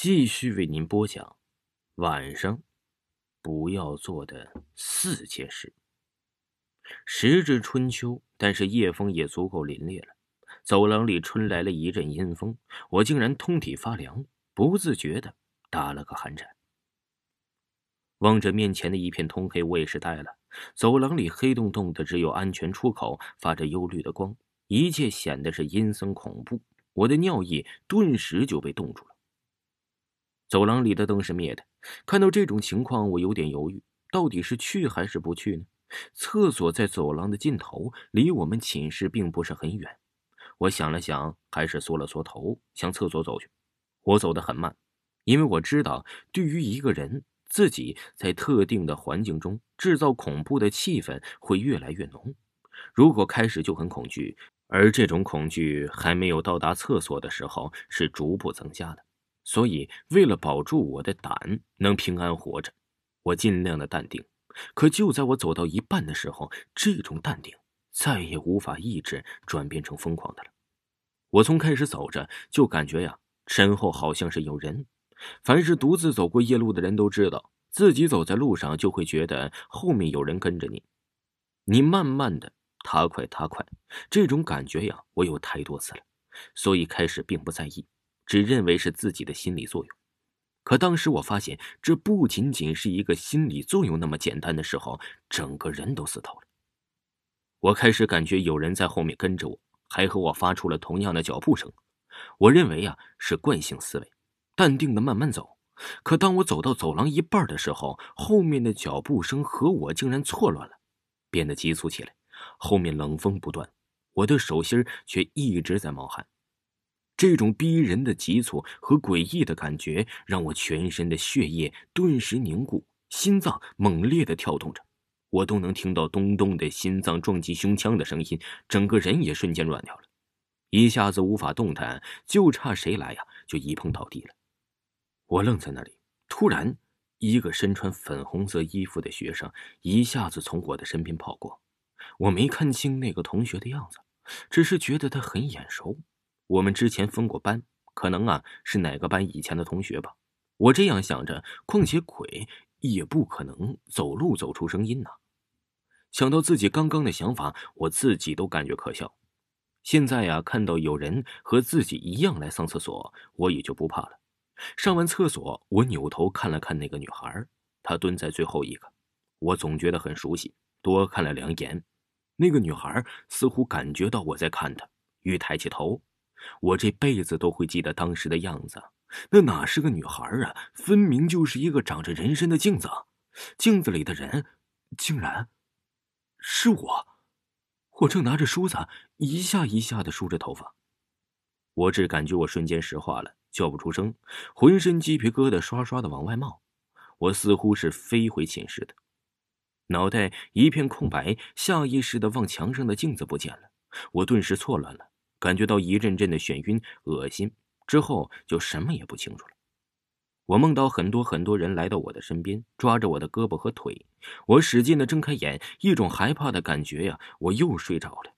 继续为您播讲晚上不要做的四件事。时至春秋，但是夜风也足够凛冽了。走廊里吹来了一阵阴风，我竟然通体发凉，不自觉的打了个寒颤。望着面前的一片通黑，我也是呆了。走廊里黑洞洞的，只有安全出口发着幽绿的光，一切显得是阴森恐怖。我的尿液顿时就被冻住。走廊里的灯是灭的，看到这种情况，我有点犹豫，到底是去还是不去呢？厕所在走廊的尽头，离我们寝室并不是很远。我想了想，还是缩了缩头，向厕所走去。我走得很慢，因为我知道，对于一个人，自己在特定的环境中制造恐怖的气氛会越来越浓。如果开始就很恐惧，而这种恐惧还没有到达厕所的时候，是逐步增加的。所以，为了保住我的胆能平安活着，我尽量的淡定。可就在我走到一半的时候，这种淡定再也无法抑制，转变成疯狂的了。我从开始走着就感觉呀，身后好像是有人。凡是独自走过夜路的人都知道，自己走在路上就会觉得后面有人跟着你。你慢慢的，他快他快，这种感觉呀，我有太多次了，所以开始并不在意。只认为是自己的心理作用，可当时我发现这不仅仅是一个心理作用那么简单的时候，整个人都死透了。我开始感觉有人在后面跟着我，还和我发出了同样的脚步声。我认为呀是惯性思维，淡定的慢慢走。可当我走到走廊一半的时候，后面的脚步声和我竟然错乱了，变得急促起来。后面冷风不断，我的手心却一直在冒汗。这种逼人的急促和诡异的感觉，让我全身的血液顿时凝固，心脏猛烈的跳动着，我都能听到咚咚的心脏撞击胸腔的声音，整个人也瞬间软掉了，一下子无法动弹，就差谁来呀，就一碰倒地了。我愣在那里，突然，一个身穿粉红色衣服的学生一下子从我的身边跑过，我没看清那个同学的样子，只是觉得他很眼熟。我们之前分过班，可能啊是哪个班以前的同学吧。我这样想着，况且鬼也不可能走路走出声音呐。想到自己刚刚的想法，我自己都感觉可笑。现在呀，看到有人和自己一样来上厕所，我也就不怕了。上完厕所，我扭头看了看那个女孩，她蹲在最后一个，我总觉得很熟悉，多看了两眼。那个女孩似乎感觉到我在看她，欲抬起头。我这辈子都会记得当时的样子，那哪是个女孩啊，分明就是一个长着人身的镜子。镜子里的人，竟然是我。我正拿着梳子，一下一下的梳着头发，我只感觉我瞬间石化了，叫不出声，浑身鸡皮疙瘩刷刷的往外冒。我似乎是飞回寝室的，脑袋一片空白，下意识的望墙上的镜子不见了，我顿时错乱了。感觉到一阵阵的眩晕、恶心，之后就什么也不清楚了。我梦到很多很多人来到我的身边，抓着我的胳膊和腿。我使劲的睁开眼，一种害怕的感觉呀，我又睡着了。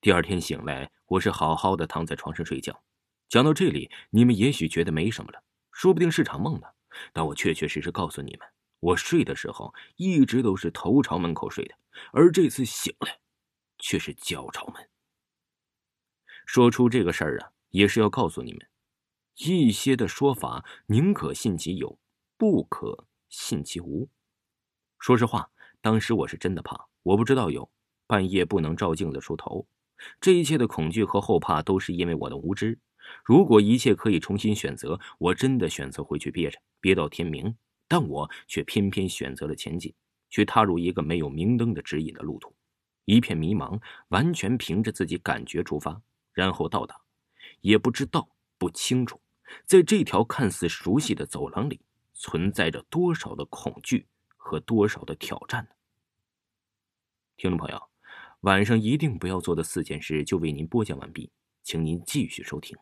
第二天醒来，我是好好的躺在床上睡觉。讲到这里，你们也许觉得没什么了，说不定是场梦呢。但我确确实实告诉你们，我睡的时候一直都是头朝门口睡的，而这次醒来，却是脚朝门。说出这个事儿啊，也是要告诉你们，一些的说法宁可信其有，不可信其无。说实话，当时我是真的怕，我不知道有半夜不能照镜子梳头，这一切的恐惧和后怕都是因为我的无知。如果一切可以重新选择，我真的选择回去憋着，憋到天明。但我却偏偏选择了前进，去踏入一个没有明灯的指引的路途，一片迷茫，完全凭着自己感觉出发。然后到达，也不知道不清楚，在这条看似熟悉的走廊里，存在着多少的恐惧和多少的挑战呢？听众朋友，晚上一定不要做的四件事就为您播讲完毕，请您继续收听。